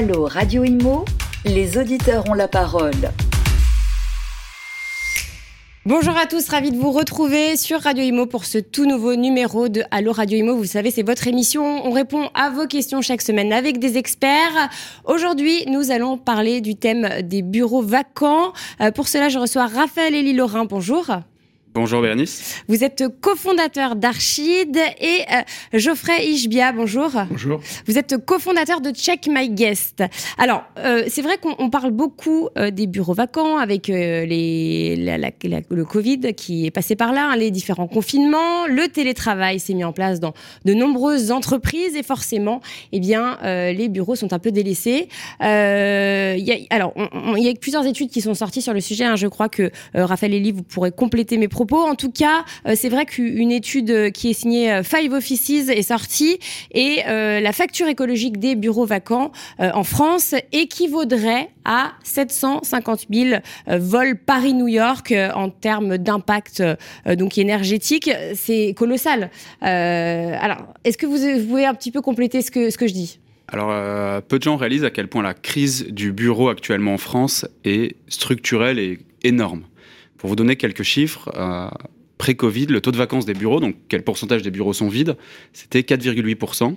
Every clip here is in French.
Allô Radio Imo, les auditeurs ont la parole. Bonjour à tous, ravi de vous retrouver sur Radio Imo pour ce tout nouveau numéro de Allo Radio Imo. Vous savez, c'est votre émission. On répond à vos questions chaque semaine avec des experts. Aujourd'hui, nous allons parler du thème des bureaux vacants. Euh, pour cela, je reçois Raphaël Elie Laurin. Bonjour. Bonjour Bérénice. Vous êtes cofondateur d'Archid et euh, Geoffrey Ishbia, bonjour. Bonjour. Vous êtes cofondateur de Check My Guest. Alors, euh, c'est vrai qu'on parle beaucoup euh, des bureaux vacants avec les, le Covid qui est passé par là, hein, les différents confinements, le télétravail s'est mis en place dans de nombreuses entreprises et forcément, eh bien, les bureaux sont un peu délaissés. Y a, alors, il y a plusieurs études qui sont sorties sur le sujet. Hein. Je crois que Raphaël Elie, vous pourrez compléter mes propos en tout cas, euh, c'est vrai qu'une étude euh, qui est signée euh, Five Offices est sortie et la facture écologique des bureaux vacants en France équivaudrait à 750 000 vols Paris-New York en termes d'impact donc énergétique. C'est colossal. alors, est-ce que vous, pouvez un petit peu compléter ce que, ce que je dis? Alors, peu de gens réalisent à quel point la crise du bureau actuellement en France est structurelle et énorme. Pour vous donner quelques chiffres, euh, pré-Covid, le taux de vacances des bureaux, donc quel pourcentage des bureaux sont vides, c'était 4,8%.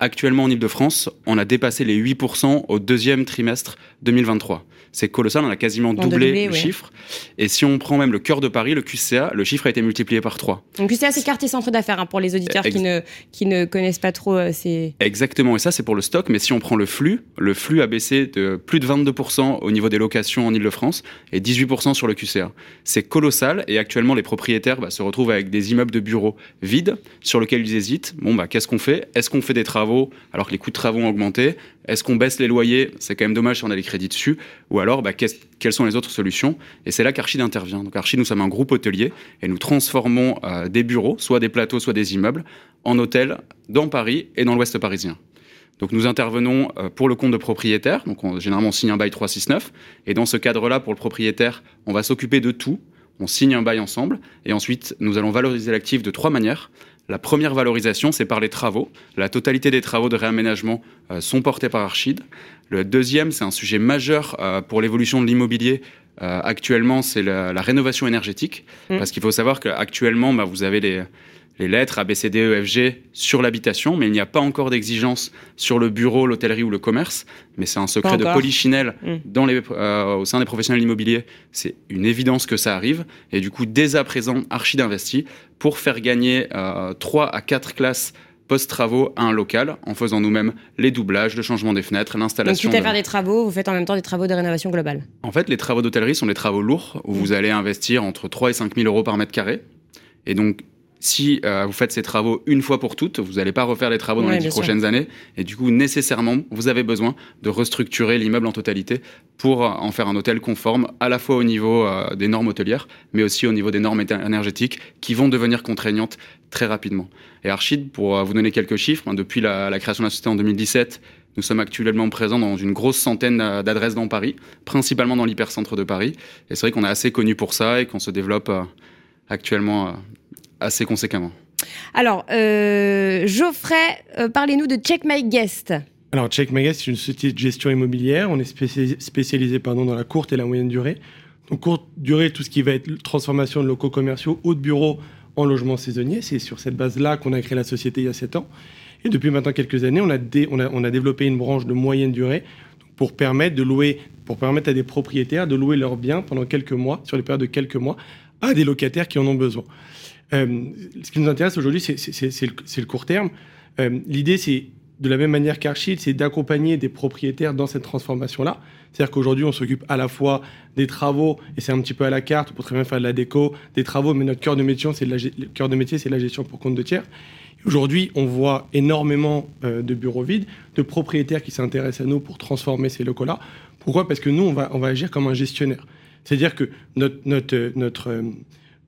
Actuellement en Ile-de-France, on a dépassé les 8% au deuxième trimestre 2023 c'est colossal, on a quasiment doublé, le chiffre. Et si on prend même le cœur de Paris, le QCA, le chiffre a été multiplié par 3. Donc QCA, c'est quartier centre d'affaires hein, pour les auditeurs qui, ne, qui ne connaissent pas trop euh, ces... Exactement, et ça c'est pour le stock, mais si on prend le flux, le flux a baissé de plus de 22% au niveau des locations en Ile-de-France et 18% sur le QCA. C'est colossal, et actuellement les propriétaires bah, se retrouvent avec des immeubles de bureaux vides sur lesquels ils hésitent. Bon, bah qu'est-ce qu'on fait? Est-ce qu'on fait des travaux alors que les coûts de travaux ont augmenté? Est-ce qu'on baisse les loyers? C'est quand même dommage si on a les crédits dessus. Ou alors, bah, quelles sont les autres solutions? Et c'est là qu'Archid intervient. Donc nous sommes un groupe hôtelier et nous transformons euh, des bureaux, soit des plateaux, soit des immeubles, en hôtels dans Paris et dans l'ouest parisien. Donc nous intervenons euh, pour le compte de propriétaire. Donc on, généralement on signe un bail 369. Et dans ce cadre-là, pour le propriétaire, on va s'occuper de tout. On signe un bail ensemble. Et ensuite, nous allons valoriser l'actif de trois manières. La première valorisation, c'est par les travaux. La totalité des travaux de réaménagement euh, sont portés par Archid. Le deuxième, c'est un sujet majeur euh, pour l'évolution de l'immobilier. Euh, actuellement, c'est la, rénovation énergétique. Mmh. Parce qu'il faut savoir qu'actuellement, bah, vous avez les, les lettres A, B, C, D, E, F, G sur l'habitation, mais il n'y a pas encore d'exigence sur le bureau, l'hôtellerie ou le commerce. Mais c'est un secret de polichinelle mm. dans les, euh, au sein des professionnels immobiliers. C'est une évidence que ça arrive. Et du coup, dès à présent, Archid investit pour faire gagner euh, 3 à 4 classes post-travaux à un local en faisant nous-mêmes les doublages, le changement des fenêtres, l'installation. Donc, quitte à faire des travaux, vous faites en même temps des travaux de rénovation globale En fait, les travaux d'hôtellerie sont des travaux lourds où vous mm. allez investir entre 3 et 5 000 euros par mètre carré. Et donc, si euh, vous faites ces travaux une fois pour toutes, vous n'allez pas refaire les travaux dans les dix prochaines années. Et du coup, nécessairement, vous avez besoin de restructurer l'immeuble en totalité pour euh, en faire un hôtel conforme, à la fois au niveau euh, des normes hôtelières, mais aussi au niveau des normes énergétiques qui vont devenir contraignantes très rapidement. Et Archid, pour vous donner quelques chiffres, hein, depuis la, la, création de la société en 2017, nous sommes actuellement présents dans une grosse centaine d'adresses dans Paris, principalement dans l'hypercentre de Paris. Et c'est vrai qu'on est assez connu pour ça et qu'on se développe actuellement assez conséquemment. Alors, euh, Geoffrey, euh, parlez-nous de Check My Guest. Alors, Check My Guest, c'est une société de gestion immobilière. On est spécialisé, pardon, dans la courte et la moyenne durée. Donc, courte durée, tout ce qui va être transformation de locaux commerciaux ou de bureaux en logements saisonniers. C'est sur cette base-là qu'on a créé la société il y a 7 ans. Et depuis maintenant quelques années, on a, on a, on a développé une branche de moyenne durée pour permettre de louer, pour permettre à des propriétaires de louer leurs biens pendant quelques mois, sur les périodes de quelques mois, à des locataires qui en ont besoin. Euh, ce qui nous intéresse aujourd'hui, c'est le, court terme. Euh, l'idée, c'est de la même manière qu'Archid, c'est d'accompagner des propriétaires dans cette transformation-là. C'est-à-dire qu'aujourd'hui, on s'occupe à la fois des travaux, et c'est un petit peu à la carte, pour très bien faire de la déco, des travaux, mais notre cœur de métier, c'est la gestion pour compte de tiers. Aujourd'hui, on voit énormément euh, de bureaux vides, de propriétaires qui s'intéressent à nous pour transformer ces locaux-là. Pourquoi? Parce que nous, on va, on agir comme un gestionnaire. C'est-à-dire que notre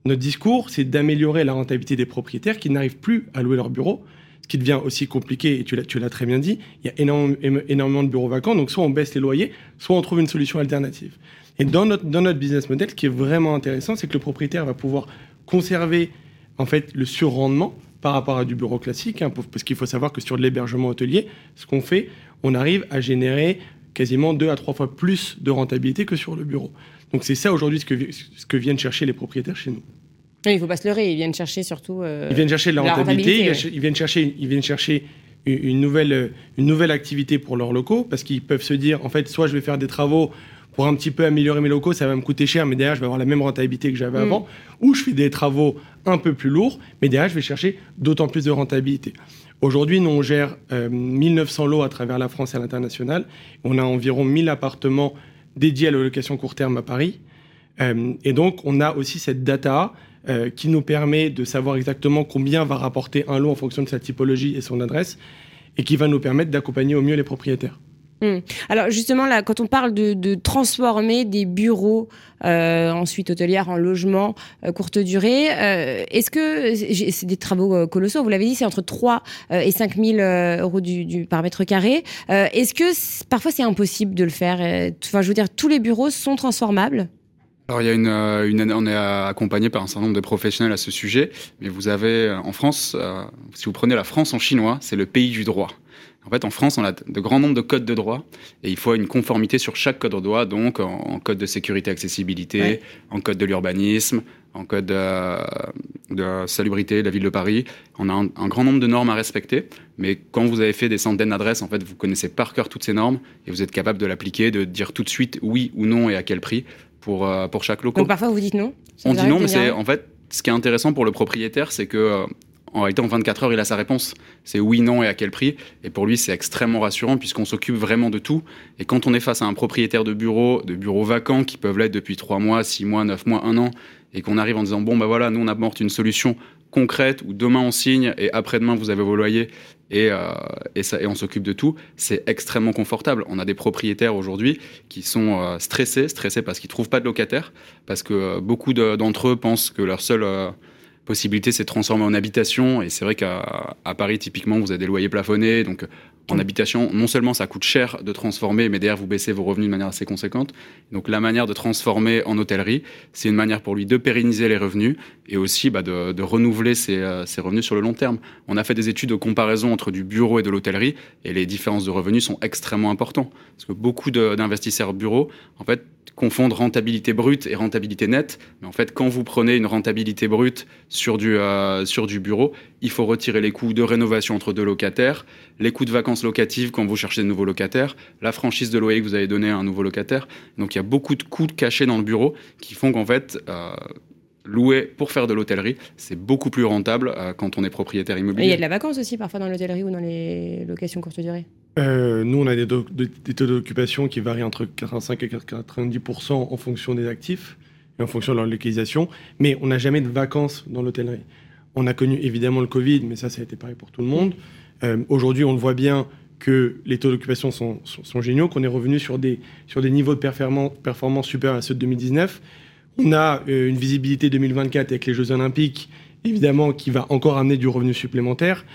notre discours, c'est d'améliorer la rentabilité des propriétaires qui n'arrivent plus à louer leur bureau, ce qui devient aussi compliqué, et tu l'as très bien dit, il y a énormément, de bureaux vacants, donc soit on baisse les loyers, soit on trouve une solution alternative. Et dans notre, business model, ce qui est vraiment intéressant, c'est que le propriétaire va pouvoir conserver en fait le surrendement par rapport à du bureau classique, hein, parce qu'il faut savoir que sur de l'hébergement hôtelier, ce qu'on fait, on arrive à générer quasiment deux à trois fois plus de rentabilité que sur le bureau. Donc c'est ça aujourd'hui ce que, ce que viennent chercher les propriétaires chez nous. il ne faut pas se leurrer, ils viennent chercher surtout. Euh, ils viennent chercher de la, rentabilité, ils, viennent chercher, ils viennent chercher une nouvelle, une nouvelle activité pour leurs locaux parce qu'ils peuvent se dire en fait, soit je vais faire des travaux pour un petit peu améliorer mes locaux, ça va me coûter cher, mais derrière, je vais avoir la même rentabilité que j'avais mm. avant. Ou je fais des travaux un peu plus lourds, mais derrière, je vais chercher d'autant plus de rentabilité. Aujourd'hui, nous, on gère 1900 euh, lots à travers la France et à l'international. On a environ 1000 appartements dédiés à la location court terme à Paris. Euh, et donc, on a aussi cette data euh, qui nous permet de savoir exactement combien va rapporter un lot en fonction de sa typologie et son adresse, et qui va nous permettre d'accompagner au mieux les propriétaires. Hmm. Alors justement, quand on parle de, transformer des bureaux euh, ensuite hôtelières en logements euh, courte durée, euh, est-ce que c'est des travaux colossaux Vous l'avez dit, c'est entre 3 et 5 000 euros du, par mètre carré. est-ce que parfois c'est impossible de le faire Enfin, je veux dire, tous les bureaux sont transformables? Alors il y a une, une, on est accompagné par un certain nombre de professionnels à ce sujet, mais vous avez en France, si vous prenez la France en chinois, c'est le pays du droit. En fait, en France, on a de grands nombres de codes de droit et il faut une conformité sur chaque code de droit, donc en, code de sécurité accessibilité, en code de l'urbanisme, en code de, de, salubrité de la ville de Paris. On a un, grand nombre de normes à respecter, mais quand vous avez fait des centaines d'adresses, en fait, vous connaissez par cœur toutes ces normes et vous êtes capable de l'appliquer, de dire tout de suite oui ou non et à quel prix pour, euh, pour chaque local. Donc parfois vous dites non On dit non, mais c'est en fait ce qui est intéressant pour le propriétaire, c'est que euh, en réalité, en 24 heures, il a sa réponse. C'est oui, non et à quel prix. Et pour lui, c'est extrêmement rassurant puisqu'on s'occupe vraiment de tout. Et quand on est face à un propriétaire de bureau, de bureaux vacants qui peuvent l'être depuis 3 mois, 6 mois, 9 mois, 1 an, et qu'on arrive en disant bon, bah voilà, nous on apporte une solution concrète où demain on signe et après-demain vous avez vos loyers et, euh, et, ça, et on s'occupe de tout, c'est extrêmement confortable. On a des propriétaires aujourd'hui qui sont euh, stressés, stressés parce qu'ils trouvent pas de locataires, parce que euh, beaucoup d'entre eux pensent que leur seul possibilité, c'est de transformer en habitation. Et c'est vrai qu'à Paris, typiquement, vous avez des loyers plafonnés. Donc, en habitation, non seulement ça coûte cher de transformer, mais derrière, vous baissez vos revenus de manière assez conséquente. Donc, la manière de transformer en hôtellerie, c'est une manière pour lui de pérenniser les revenus et aussi bah, de, renouveler euh, ses, revenus sur le long terme. On a fait des études de comparaison entre du bureau et de l'hôtellerie et les différences de revenus sont extrêmement importantes. Parce que beaucoup d'investisseurs bureaux, en fait, confondent rentabilité brute et rentabilité nette. Mais en fait, quand vous prenez une rentabilité brute sur du, euh, sur du bureau, il faut retirer les coûts de rénovation entre deux locataires, les coûts de vacances locatives quand vous cherchez de nouveaux locataires, la franchise de loyer que vous avez donnée à un nouveau locataire. Donc il y a beaucoup de coûts cachés dans le bureau qui font qu'en fait, euh, louer pour faire de l'hôtellerie, c'est beaucoup plus rentable euh, quand on est propriétaire immobilier. il y a de la vacance aussi parfois dans l'hôtellerie ou dans les locations courte durée? Euh, Nous, on a des, taux d'occupation qui varient entre 85 et 90% en fonction des actifs et en fonction de leur localisation, mais on n'a jamais de vacances dans l'hôtellerie. On a connu évidemment le Covid, mais ça, ça a été pareil pour tout le monde. Euh, aujourd'hui, on le voit bien que les taux d'occupation sont, géniaux, qu'on est revenu sur des, sur des niveaux de performance, performance supérieurs à ceux de 2019 on a euh, une visibilité 2024 avec les Jeux Olympiques, évidemment, qui va encore amener du revenu supplémentaire.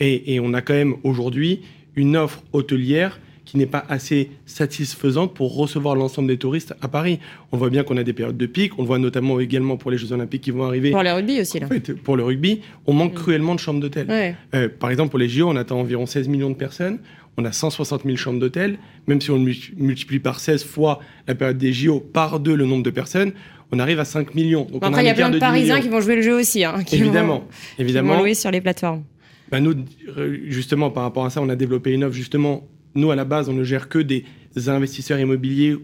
Et, on a quand même aujourd'hui une offre hôtelière qui n'est pas assez satisfaisante pour recevoir l'ensemble des touristes à Paris. On voit bien qu'on a des périodes de pic, on le voit notamment également pour les Jeux Olympiques qui vont arriver. Pour le rugby aussi, là. En fait, pour le rugby, on manque mm. cruellement de chambres d'hôtel. Euh, par exemple, pour les JO, on attend environ 16 millions de personnes. On a 160 000 chambres d'hôtel. Même si on multiplie par 16 fois la période des JO, par deux le nombre de personnes, on arrive à 5 millions. Donc après, il y a plein de, Parisiens qui vont jouer le jeu aussi. Hein, évidemment. évidemment. Qui vont sur les plateformes. Bah, nous, justement, par rapport à ça, on a développé une offre. Justement, nous, à la base, on ne gère que des investisseurs immobiliers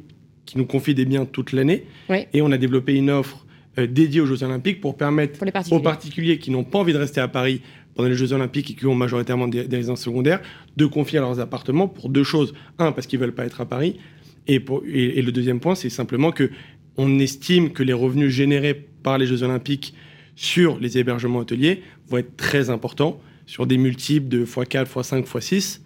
qui nous confient des biens toute l'année. Et on a développé une offre euh, dédiée aux Jeux Olympiques pour permettre aux particuliers qui n'ont pas envie de rester à Paris pendant les Jeux Olympiques et qui ont majoritairement des, résidences secondaires, de confier leurs appartements pour deux choses. Un, parce qu'ils ne veulent pas être à Paris. Et, pour, et le deuxième point, c'est simplement que on estime que les revenus générés par les Jeux Olympiques sur les hébergements hôteliers vont être très importants, sur des multiples de x4, x5, x6,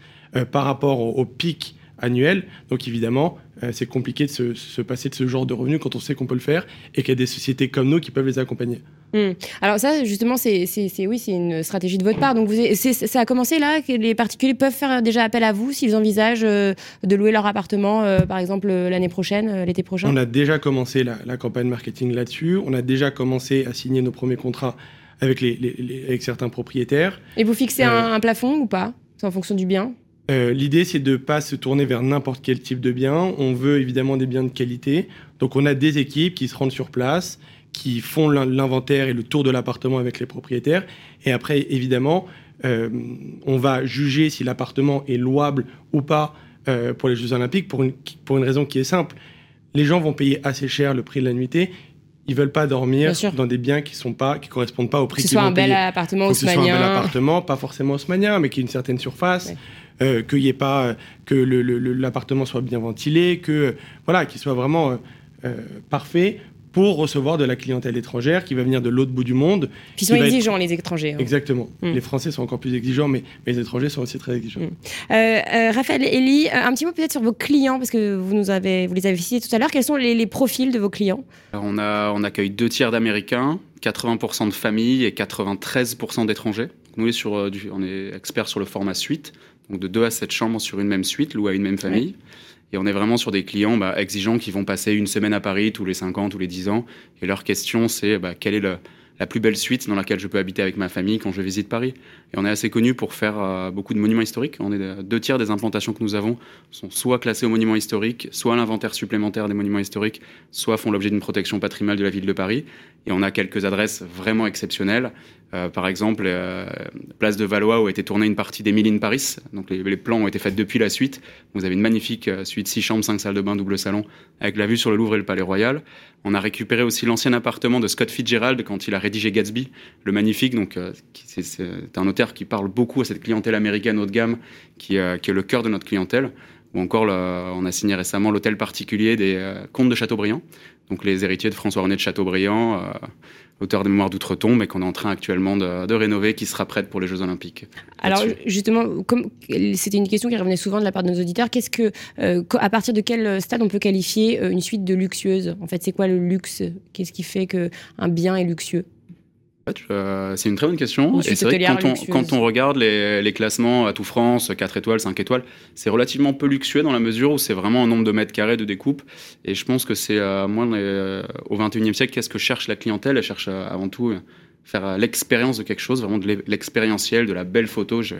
par rapport au, pic annuel. Donc évidemment, euh, c'est compliqué de se, passer de ce genre de revenus quand on sait qu'on peut le faire et qu'il y a des sociétés comme nous qui peuvent les accompagner. Hmm. Alors ça, justement, c'est oui, c'est une stratégie de votre part. Donc vous, ça a commencé là que les particuliers peuvent faire déjà appel à vous s'ils envisagent euh, de louer leur appartement, euh, par exemple l'année prochaine, l'été prochain? On a déjà commencé la, campagne marketing là-dessus. On a déjà commencé à signer nos premiers contrats avec, les, avec certains propriétaires. Et vous fixez un, un, plafond ou pas? C'est en fonction du bien? Euh, L'idée, c'est de ne pas se tourner vers n'importe quel type de bien. On veut évidemment des biens de qualité. Donc, on a des équipes qui se rendent sur place, qui font l'inventaire et le tour de l'appartement avec les propriétaires. Et après, évidemment, euh, on va juger si l'appartement est louable ou pas euh, pour les Jeux Olympiques pour une, pour une raison qui est simple. Les gens vont payer assez cher le prix de la nuitée ils veulent pas dormir dans des biens qui sont pas qui correspondent pas au prix qu'ils vont payer. Que ce soit un bel appartement haussmanien. Que ce soit un bel appartement, pas forcément haussmanien, mais qui ait une certaine surface, euh, qu'il y ait pas que l'appartement soit bien ventilé, que voilà, qu'il soit vraiment euh, euh, parfait pour recevoir de la clientèle étrangère qui va venir de l'autre bout du monde. Qui sont exigeants, les étrangers. Hein. Exactement. Mm. Les Français sont encore plus exigeants, mais, les étrangers sont aussi très exigeants. Mm. Euh, euh, Raphaël, Elie, un petit mot peut-être sur vos clients, parce que vous, nous avez, vous les avez cités tout à l'heure. Quels sont les, profils de vos clients? On, a, on accueille deux tiers d'Américains, 80% de familles et 93% d'étrangers. Nous, sur, on est experts sur le format suite, donc de 2 à 7 chambres sur une même suite, louées à une même famille. Et on est vraiment sur des clients bah, exigeants qui vont passer une semaine à Paris tous les 5 ans, tous les 10 ans. Et leur question, c'est bah, quelle est la plus belle suite dans laquelle je peux habiter avec ma famille quand je visite Paris? Et on est assez connu pour faire euh, beaucoup de monuments historiques. On est deux tiers des implantations que nous avons sont soit classées aux monuments historiques, soit à l'inventaire supplémentaire des monuments historiques, soit font l'objet d'une protection patrimoniale de la ville de Paris. Et on a quelques adresses vraiment exceptionnelles. Euh, par exemple, euh, place de Valois où a été tournée une partie d'Emily in Paris. Donc les, plans ont été faits depuis la suite. Vous avez une magnifique suite 6 chambres, 5 salles de bain, double salon, avec la vue sur le Louvre et le Palais Royal. On a récupéré aussi l'ancien appartement de Scott Fitzgerald quand il a rédigé Gatsby, le magnifique. Donc c'est un hôtel qui parle beaucoup à cette clientèle américaine haut de gamme, euh, qui est le cœur de notre clientèle. Ou encore, on a signé récemment l'hôtel particulier des euh, comtes de Chateaubriand, donc les héritiers de François-René de Chateaubriand, euh, auteur des Mémoires d'Outre-Tombe, et qu'on est en train actuellement de, rénover, qui sera prête pour les Jeux Olympiques. Alors justement, comme c'était une question qui revenait souvent de la part de nos auditeurs, qu'est-ce que, à partir de quel stade on peut qualifier une suite de luxueuse En fait, c'est quoi le luxe? Qu'est-ce qui fait qu'un bien est luxueux? Euh, c'est une très bonne question. Et c'est vrai que quand on, quand on, regarde les, les, classements à tout France, 4 étoiles, 5 étoiles, c'est relativement peu luxueux dans la mesure où c'est vraiment un nombre de mètres carrés de découpe. Et je pense que c'est, euh, moins euh, au 21e siècle, qu'est-ce que cherche la clientèle? Elle cherche avant tout faire l'expérience de quelque chose, vraiment de l'expérientiel, de la belle photo. Je,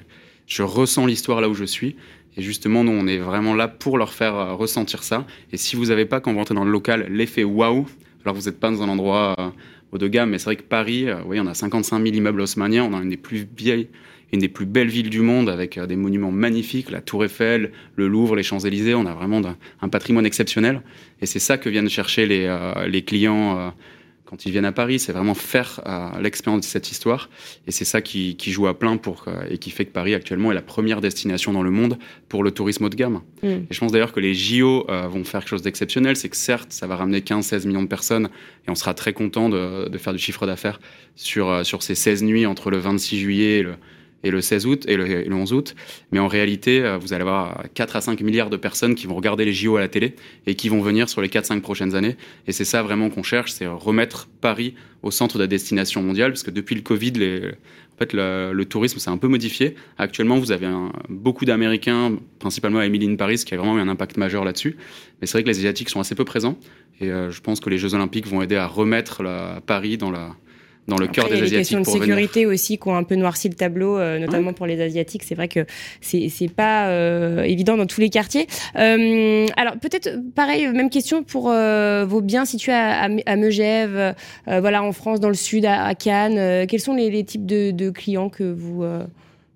je ressens l'histoire là où je suis. Et justement, nous, on est vraiment là pour leur faire ressentir ça. Et si vous n'avez pas, quand vous rentrez dans le local, l'effet waouh, alors vous n'êtes pas dans un endroit haut de gamme. Mais c'est vrai que Paris, euh, oui, on a 55 000 immeubles haussmanniens, on a une des plus vieilles une des plus belles villes du monde avec euh, des monuments magnifiques, la Tour Eiffel, le Louvre, les Champs-Élysées. On a vraiment un, patrimoine exceptionnel. Et c'est ça que viennent chercher les, euh, les clients quand ils viennent à Paris, c'est vraiment faire euh, l'expérience de cette histoire. Et c'est ça qui, joue à plein pour, euh, et qui fait que Paris actuellement est la première destination dans le monde pour le tourisme haut de gamme. Mm. Et je pense d'ailleurs que les JO euh, vont faire quelque chose d'exceptionnel. C'est que certes, ça va ramener 15-16 millions de personnes et on sera très content de, faire du chiffre d'affaires sur, sur ces 16 nuits entre le 26 juillet et le, et le 16 août et le, 11 août. Mais en réalité, euh, vous allez avoir 4 à 5 milliards de personnes qui vont regarder les JO à la télé et qui vont venir sur les 4-5 prochaines années. Et c'est ça vraiment qu'on cherche, c'est remettre Paris au centre de la destination mondiale, parce que depuis le Covid, le, tourisme s'est un peu modifié. Actuellement, vous avez beaucoup d'Américains, principalement à Emily Paris, qui a vraiment eu un impact majeur là-dessus. Mais c'est vrai que les Asiatiques sont assez peu présents. Et euh, je pense que les Jeux Olympiques vont aider à remettre Paris dans la, dans le cœur des Asiatiques. Il y a des questions de sécurité aussi qui ont un peu noirci le tableau, euh, notamment pour les Asiatiques. C'est vrai que c'est pas euh, évident dans tous les quartiers. Euh, alors peut-être pareil, même question pour vos biens situés à, à, Megève, voilà en France, dans le sud, à, Cannes. quels sont les, types de, clients que vous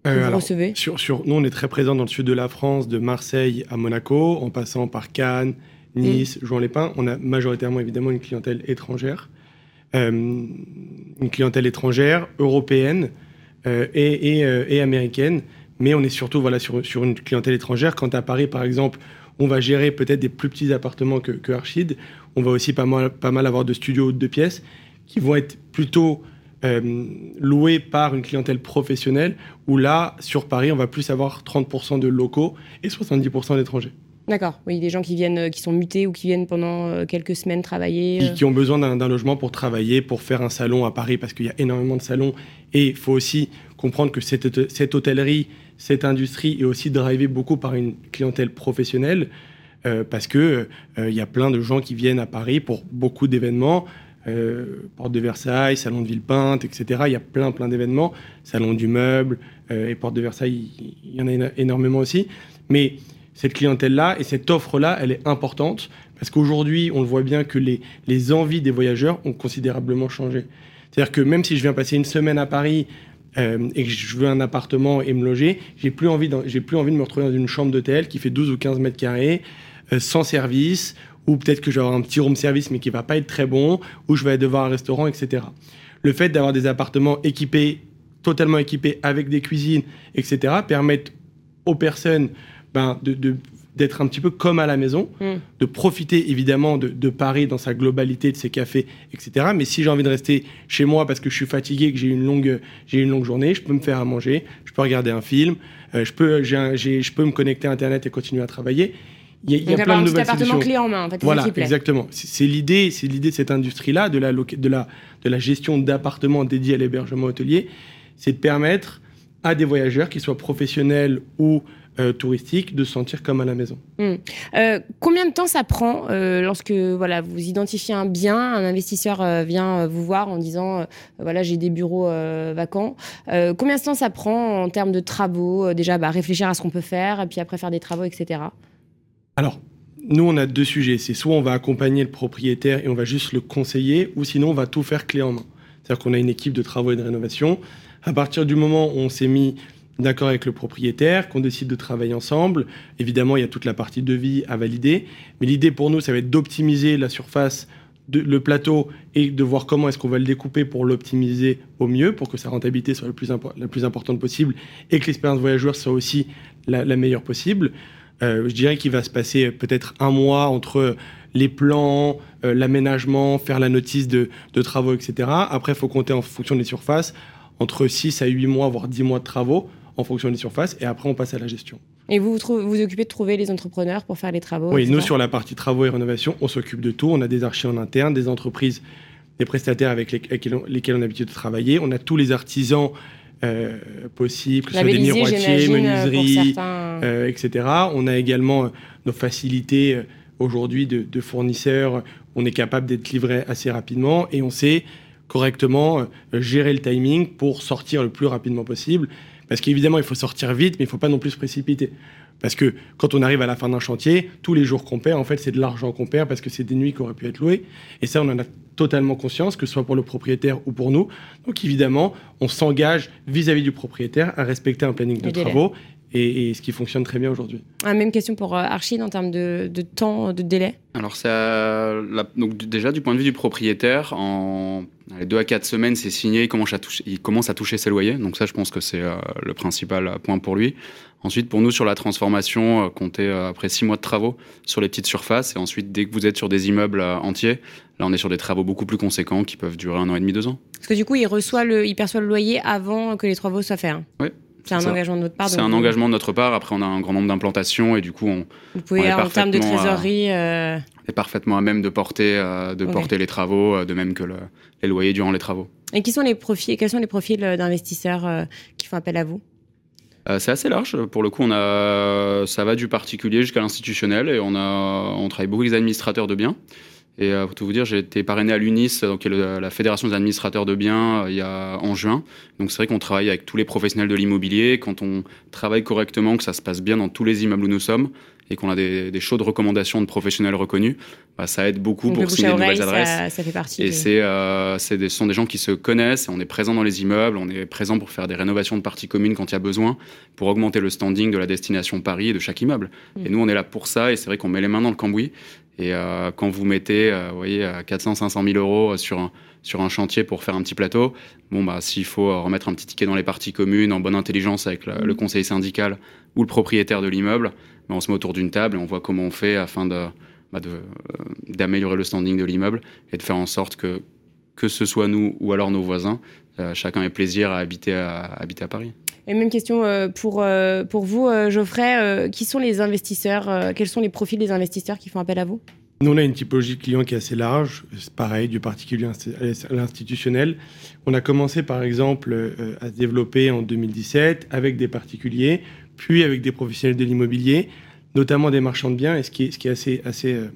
recevez? sur, sur, Nous, on est très présents dans le sud de la France, de Marseille à Monaco, en passant par Cannes, Nice, mmh. Jouan-les-Pins. On a majoritairement évidemment une clientèle étrangère. Euh, une clientèle étrangère, européenne euh, et, euh, et, américaine. Mais on est surtout voilà, sur, une clientèle étrangère. Quand à Paris, par exemple, on va gérer peut-être des plus petits appartements que, Archid. On va aussi pas mal, avoir de studios de pièces qui vont être plutôt loués par une clientèle professionnelle, où là, sur Paris, on va plus avoir 30% de locaux et 70% d'étrangers. D'accord, oui, des gens qui viennent, euh, qui sont mutés ou qui viennent pendant euh, quelques semaines travailler. Qui, euh. qui ont besoin d'un logement pour travailler, pour faire un salon à Paris, parce qu'il y a énormément de salons. Et il faut aussi comprendre que cette, cette, hôtellerie, cette industrie est aussi drivée beaucoup par une clientèle professionnelle, parce que il y a plein de gens qui viennent à Paris pour beaucoup d'événements. euh, Porte de Versailles, Salon de Villepinte, etc. Il y a plein, plein d'événements. Salon du meuble euh, et Porte de Versailles, il y en a énormément aussi. Mais cette clientèle-là et cette offre-là, elle est importante parce qu'aujourd'hui, on le voit bien que les, les envies des voyageurs ont considérablement changé. C'est-à-dire que même si je viens passer une semaine à Paris euh, et que je veux un appartement et me loger, j'ai plus envie, j'ai plus envie de me retrouver dans une chambre d'hôtel qui fait 12 ou 15 mètres carrés, euh, sans service, ou peut-être que avoir un petit room service mais qui va pas être très bon, ou je vais devoir un restaurant, etc. Le fait d'avoir des appartements équipés, totalement équipés avec des cuisines, etc., permettent aux personnes ben, de, de d'être un petit peu comme à la maison, mm. de profiter évidemment de, Paris dans sa globalité, de ses cafés, etc. Mais si j'ai envie de rester chez moi parce que je suis fatigué, que j'ai une longue, j'ai une longue journée, je peux me faire à manger, je peux regarder un film, euh, je peux, j'ai, je peux me connecter à Internet et continuer à travailler. Il y a, plein de nouvelles appartement clé en main, en fait. Voilà, exactement. C'est l'idée, c'est l'idée de cette industrie-là, de la, de la, de la gestion d'appartements dédiés à l'hébergement hôtelier, c'est de permettre à des voyageurs, qu'ils soient professionnels ou euh, touristique de se sentir comme à la maison. Hmm. Euh, combien de temps ça prend euh, lorsque voilà, vous identifiez un bien, un investisseur vient vous voir en disant voilà j'ai des bureaux vacants. combien de temps ça prend en termes de travaux Déjà bah, réfléchir à ce qu'on peut faire, et puis après faire des travaux, etc. Alors, nous, on a deux sujets. C'est soit on va accompagner le propriétaire et on va juste le conseiller, ou sinon on va tout faire clé en main. C'est-à-dire qu'on a une équipe de travaux et de rénovation. À partir du moment où on s'est mis d'accord avec le propriétaire, qu'on décide de travailler ensemble. Évidemment, il y a toute la partie de vie à valider. Mais l'idée pour nous, ça va être d'optimiser la surface, de, le plateau, et de voir comment est-ce qu'on va le découper pour l'optimiser au mieux, pour que sa rentabilité soit la plus, importante possible et que l'expérience voyageur soit aussi la, meilleure possible. Euh, je dirais qu'il va se passer peut-être un mois entre les plans, euh, l'aménagement, faire la notice de, de travaux, etc. Après, il faut compter en fonction des surfaces entre 6 à 8 mois, voire 10 mois de travaux en fonction des surfaces, et après on passe à la gestion. Et vous vous, vous occupez de trouver les entrepreneurs pour faire les travaux Oui, nous sur la partie travaux et rénovation, on s'occupe de tout. On a des archis en interne, des entreprises, des prestataires avec lesquels, on a l'habitude de travailler. On a tous les artisans euh, possibles, que ce soit des miroitiers, menuiseries, euh, etc. On a également euh, nos facilités aujourd'hui de, de, fournisseurs. On est capable d'être livré assez rapidement et on sait correctement gérer le timing pour sortir le plus rapidement possible. Parce qu'évidemment, il faut sortir vite, mais il ne faut pas non plus se précipiter. Parce que quand on arrive à la fin d'un chantier, tous les jours qu'on perd, en fait, c'est de l'argent qu'on perd parce que c'est des nuits qui auraient pu être louées. Et ça, on en a totalement conscience, que ce soit pour le propriétaire ou pour nous. Donc évidemment, on s'engage vis-à-vis du propriétaire à respecter un planning de travaux et, ce qui fonctionne très bien aujourd'hui. Ah, même question pour euh, Archid en termes de, temps, de délai Alors, ça, donc, déjà, du point de vue du propriétaire, en les deux à quatre semaines, c'est signé, il commence, à toucher, il commence à toucher ses loyers. Donc, ça, je pense que c'est euh, le principal point pour lui. Ensuite, pour nous, sur la transformation, euh, comptez après six mois de travaux sur les petites surfaces. Et ensuite, dès que vous êtes sur des immeubles entiers, là, on est sur des travaux beaucoup plus conséquents qui peuvent durer un an et demi, deux ans. Parce que du coup, il, reçoit le, il perçoit le loyer avant que les travaux soient faits. Hein. Oui. C'est un engagement de notre part. C'est un engagement de notre part. Après, on a un grand nombre d'implantations et du coup, on. Vous pouvez, en termes de trésorerie. Euh... Est parfaitement à même de porter, euh, de porter les travaux, euh, de même que le, les loyers durant les travaux. Et qui sont les profils, quels sont les profils euh, d'investisseurs qui font appel à vous? C'est assez large. Pour le coup, on a, ça va du particulier jusqu'à l'institutionnel et on, a, on travaille beaucoup avec les administrateurs de biens. Et euh, pour tout vous dire, j'ai été parrainé à l'UNIS, donc la Fédération des administrateurs de biens, euh, il y a en juin. Donc c'est vrai qu'on travaille avec tous les professionnels de l'immobilier. Quand on travaille correctement, que ça se passe bien dans tous les immeubles où nous sommes, et qu'on a des, des chaudes recommandations de professionnels reconnus, bah, ça aide beaucoup pour signer de nouvelles adresses. Ça, fait partie. Et c'est, euh, des, ce sont des gens qui se connaissent, on est présent dans les immeubles, on est présent pour faire des rénovations de parties communes quand il y a besoin, pour augmenter le standing de la destination Paris et de chaque immeuble. Mm. Et nous, on est là pour ça, et c'est vrai qu'on met les mains dans le cambouis. Et euh, quand vous mettez, euh, vous voyez, 400, 500 000 euros sur un, sur un chantier pour faire un petit plateau, bon, bah, s'il faut remettre un petit ticket dans les parties communes, en bonne intelligence avec le, le conseil syndical ou le propriétaire de l'immeuble, bah, on se met autour d'une table et on voit comment on fait afin de, bah, euh, d'améliorer le standing de l'immeuble et de faire en sorte que, que ce soit nous ou alors nos voisins, chacun ait plaisir à habiter à, habiter à Paris. Et même question pour, pour vous, Geoffrey, qui sont les investisseurs, quels sont les profils des investisseurs qui font appel à vous? Nous, on a une typologie de clients qui est assez large, c'est pareil, du particulier à l'institutionnel. On a commencé, par exemple, euh, à se développer en 2017 avec des particuliers, puis avec des professionnels de l'immobilier, notamment des marchands de biens. Et ce qui est, ce qui est assez, assez, euh,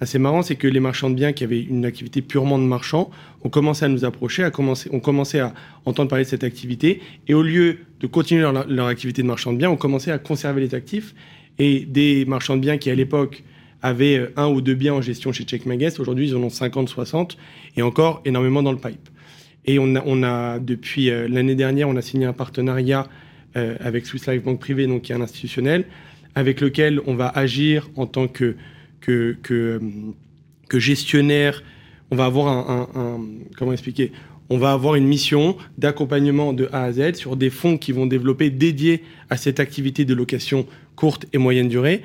assez marrant, c'est que les marchands de biens qui avaient une activité purement de marchand ont commencé à nous approcher, à commencer, ont commencé à entendre parler de cette activité, et au lieu de continuer leur, activité de marchand de biens, ont commencé à conserver les actifs. Et des marchands de biens qui, à l'époque, avaient un ou deux biens en gestion chez Check Magest, aujourd'hui, ils en ont 50, 60, et encore énormément dans le pipe. Et on a, on a depuis euh, l'année dernière, on a signé un partenariat euh, avec Swiss Life Banque Privée, donc qui est un institutionnel, avec lequel on va agir en tant que que, que, gestionnaire, on va avoir un, comment expliquer On va avoir une mission d'accompagnement de A à Z sur des fonds qui vont développer dédiés à cette activité de location courte et moyenne durée.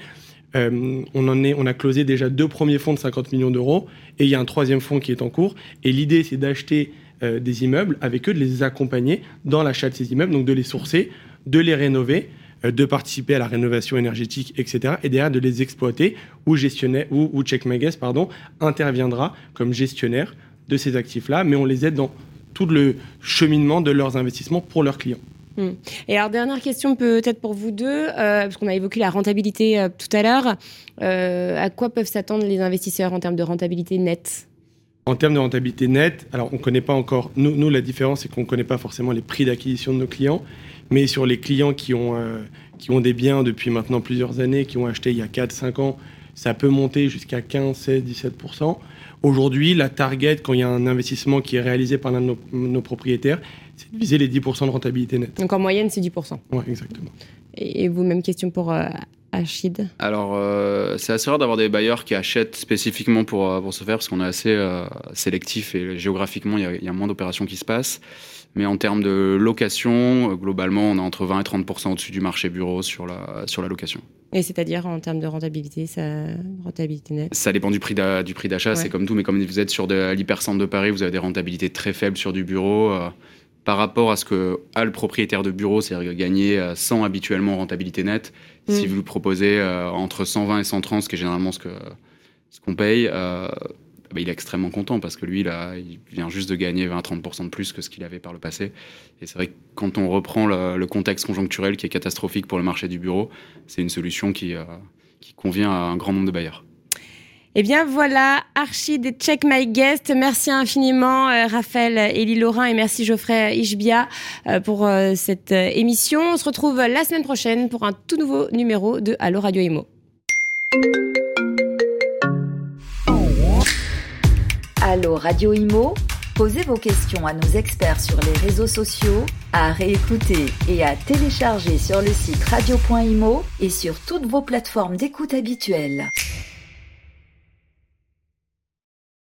Euh, on en est, on a closé déjà deux premiers fonds de 50 millions d'euros et il y a un troisième fonds qui est en cours. Et l'idée, c'est d'acheter euh, des immeubles avec eux, de les accompagner dans l'achat de ces immeubles, donc de les sourcer, de les rénover euh, de participer à la rénovation énergétique, etc. Et derrière de les exploiter, ou, gestionnaire, ou, ou Check pardon, interviendra comme gestionnaire de ces actifs-là, mais on les aide dans tout le cheminement de leurs investissements pour leurs clients. Mmh. Et alors, dernière question peut-être pour vous deux, euh, parce qu'on a évoqué la rentabilité euh, tout à l'heure. Euh, à quoi peuvent s'attendre les investisseurs en termes de rentabilité nette? En termes de rentabilité nette, alors on ne connaît pas encore, nous, nous la différence c'est qu'on ne connaît pas forcément les prix d'acquisition de nos clients, mais sur les clients qui ont, euh, qui ont des biens depuis maintenant plusieurs années, qui ont acheté il y a 4-5 ans, ça peut monter jusqu'à 15, 16, 17%. Aujourd'hui, la target, quand il y a un investissement qui est réalisé par l'un de nos, nos propriétaires, c'est de viser les 10% de rentabilité nette. Donc en moyenne, c'est 10%. Oui, exactement. Et, vous, même question pour euh, Achid Alors, euh, c'est assez rare d'avoir des bailleurs qui achètent spécifiquement pour, euh, pour ce faire, parce qu'on est assez euh, sélectif et géographiquement, il y a, il y a moins d'opérations qui se passent. Mais en termes de location, globalement, on est entre 20 et 30% au-dessus du marché bureau sur la, sur la location. Et c'est-à-dire en termes de rentabilité, ça, rentabilité nette? Ça dépend du prix d'achat, ouais. c'est comme tout, mais comme vous êtes sur de l'hypercentre de Paris, vous avez des rentabilités très faibles sur du bureau. Euh, par rapport à ce que a le propriétaire de bureau, c'est-à-dire gagner 100 habituellement en rentabilité nette, mmh. si vous lui proposez euh, entre 120 et 130, ce qui est généralement ce qu'on ce qu'on paye, euh, bah, il est extrêmement content parce que lui, là, il vient juste de gagner 20-30% de plus que ce qu'il avait par le passé. Et c'est vrai que quand on reprend le, le, contexte conjoncturel qui est catastrophique pour le marché du bureau, c'est une solution qui, euh, qui convient à un grand nombre de bailleurs. Eh bien voilà, Archie de Check My Guest. Merci infiniment euh, Raphaël Elie Laurin et merci Geoffrey Ishbia euh, pour euh, cette émission. On se retrouve la semaine prochaine pour un tout nouveau numéro de Allo Radio Imo. Allo Radio Imo, posez vos questions à nos experts sur les réseaux sociaux, à réécouter et à télécharger sur le site radio.imo et sur toutes vos plateformes d'écoute habituelles.